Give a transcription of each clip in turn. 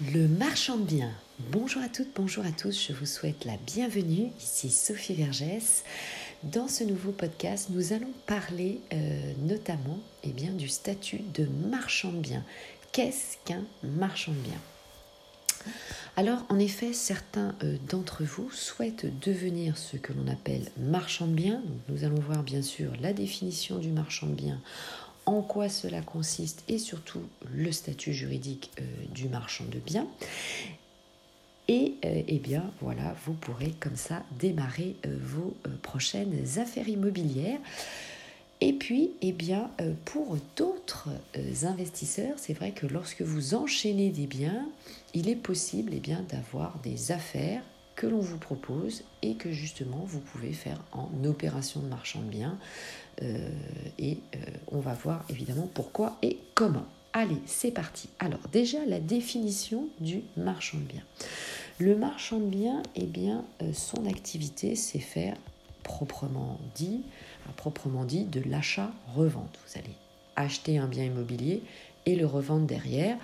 Le marchand de biens. Bonjour à toutes, bonjour à tous, je vous souhaite la bienvenue. Ici Sophie Vergès. Dans ce nouveau podcast, nous allons parler euh, notamment eh bien, du statut de marchand de biens. Qu'est-ce qu'un marchand de biens? Alors, en effet, certains euh, d'entre vous souhaitent devenir ce que l'on appelle marchand de biens. nous allons voir bien sûr la définition du marchand de biens en quoi cela consiste et surtout le statut juridique euh, du marchand de biens. Et euh, eh bien voilà, vous pourrez comme ça démarrer euh, vos prochaines affaires immobilières. Et puis, eh bien, pour d'autres investisseurs, c'est vrai que lorsque vous enchaînez des biens, il est possible eh bien, d'avoir des affaires que l'on vous propose et que justement vous pouvez faire en opération de marchand de biens. Euh, et euh, on va voir évidemment pourquoi et comment. Allez, c'est parti. Alors déjà la définition du marchand de biens. Le marchand de biens, eh bien, euh, son activité, c'est faire proprement dit, proprement dit, de l'achat-revente. Vous allez acheter un bien immobilier et le revendre derrière,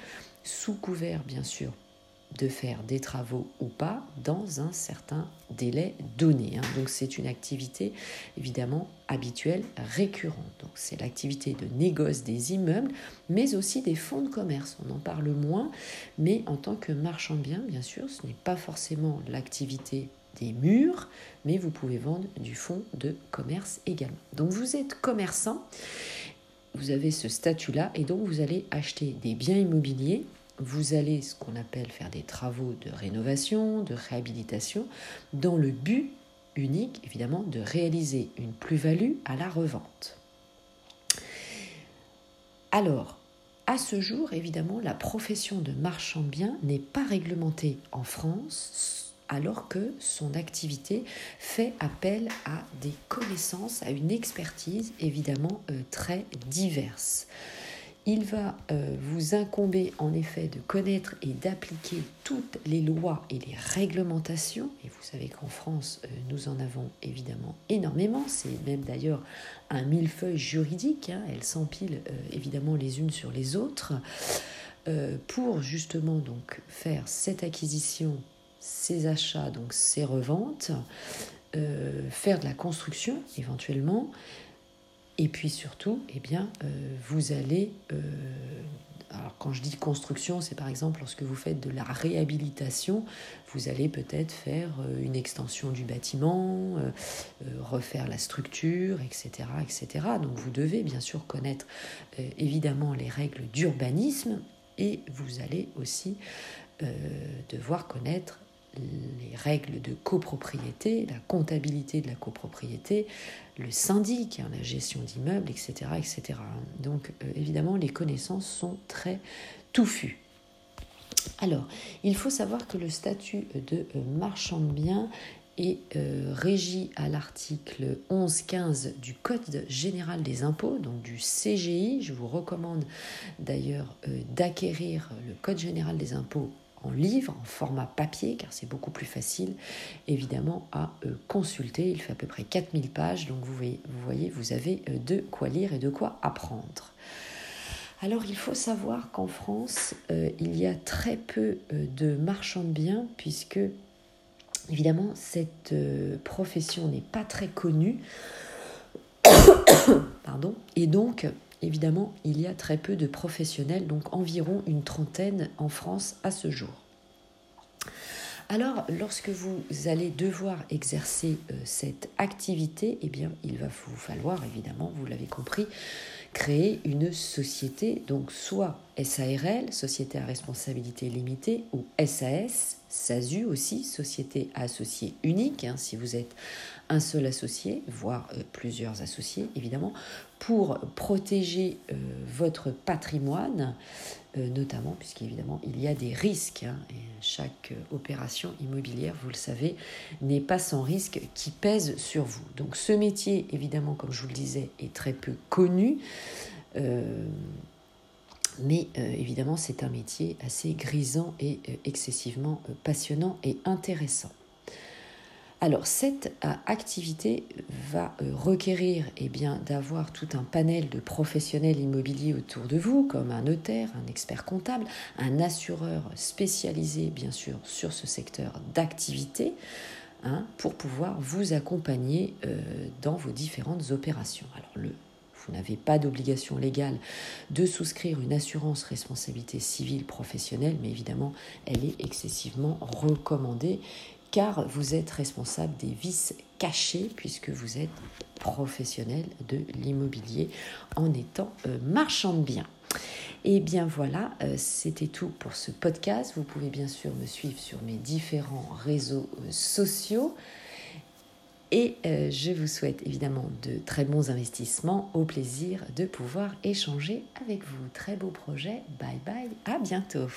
sous couvert bien sûr de faire des travaux ou pas dans un certain délai donné. Hein. Donc c'est une activité évidemment habituelle, récurrente. Donc c'est l'activité de négoce des immeubles, mais aussi des fonds de commerce. On en parle moins, mais en tant que marchand de biens, bien sûr, ce n'est pas forcément l'activité des murs, mais vous pouvez vendre du fonds de commerce également. Donc vous êtes commerçant, vous avez ce statut-là, et donc vous allez acheter des biens immobiliers vous allez ce qu'on appelle faire des travaux de rénovation, de réhabilitation, dans le but unique, évidemment, de réaliser une plus-value à la revente. Alors, à ce jour, évidemment, la profession de marchand de biens n'est pas réglementée en France, alors que son activité fait appel à des connaissances, à une expertise évidemment euh, très diverse il va euh, vous incomber en effet de connaître et d'appliquer toutes les lois et les réglementations. Et vous savez qu'en France, euh, nous en avons évidemment énormément. C'est même d'ailleurs un millefeuille juridique. Hein. Elles s'empilent euh, évidemment les unes sur les autres. pour justement donc faire cette acquisition, ces achats, donc ces reventes, faire de la construction éventuellement, et puis surtout, eh bien, euh, vous allez, euh, alors quand je dis construction, c'est par exemple lorsque vous faites de la réhabilitation, vous allez peut-être faire euh, une extension du bâtiment, refaire la structure, etc., etc. Donc vous devez bien sûr connaître évidemment les règles d'urbanisme et vous allez aussi devoir connaître les règles de copropriété, la comptabilité de la copropriété, le syndic, hein, la gestion d'immeubles, etc., etc. Donc euh, évidemment, les connaissances sont très touffues. Alors, il faut savoir que le statut de euh, marchand de biens est euh, régi à l'article 11.15 du Code général des impôts, donc du CGI. Je vous recommande d'ailleurs d'acquérir le Code général des impôts en livre, en format papier, car c'est beaucoup plus facile évidemment à euh, consulter. Il fait à peu près 4000 pages, donc vous voyez, vous, voyez, vous avez euh, de quoi lire et de quoi apprendre. Alors il faut savoir qu'en France, euh, il y a très peu de marchands de biens, puisque évidemment cette profession n'est pas très connue. Pardon. Et donc, évidemment, il y a très peu de professionnels, donc environ une trentaine en France à ce jour. Alors, lorsque vous allez devoir exercer euh, cette activité, eh bien, il va vous falloir, évidemment, vous l'avez compris, créer une société, donc soit SARL, Société à responsabilité limitée, ou SAS, SASU aussi, Société à associés unique, hein, si vous êtes un seul associé, voire euh, plusieurs associés, évidemment, pour protéger euh, votre patrimoine, notamment puisqu'évidemment il y a des risques. Hein, et chaque opération immobilière, vous le savez, n'est pas sans risque qui pèse sur vous. Donc ce métier, évidemment, comme je vous le disais, est très peu connu. Euh, mais évidemment, c'est un métier assez grisant et excessivement passionnant et intéressant. Alors cette euh, activité va euh, requérir eh d'avoir tout un panel de professionnels immobiliers autour de vous, comme un notaire, un expert comptable, un assureur spécialisé bien sûr sur ce secteur d'activité, hein, pour pouvoir vous accompagner euh, dans vos différentes opérations. Alors le vous n'avez pas d'obligation légale de souscrire une assurance responsabilité civile professionnelle, mais évidemment, elle est excessivement recommandée car vous êtes responsable des vices cachés puisque vous êtes professionnel de l'immobilier en étant euh, marchand de biens. Et bien voilà, euh, c'était tout pour ce podcast. Vous pouvez bien sûr me suivre sur mes différents réseaux euh, sociaux. Et je vous souhaite évidemment de très bons investissements, au plaisir de pouvoir échanger avec vous. Très beau projet, bye bye, à bientôt.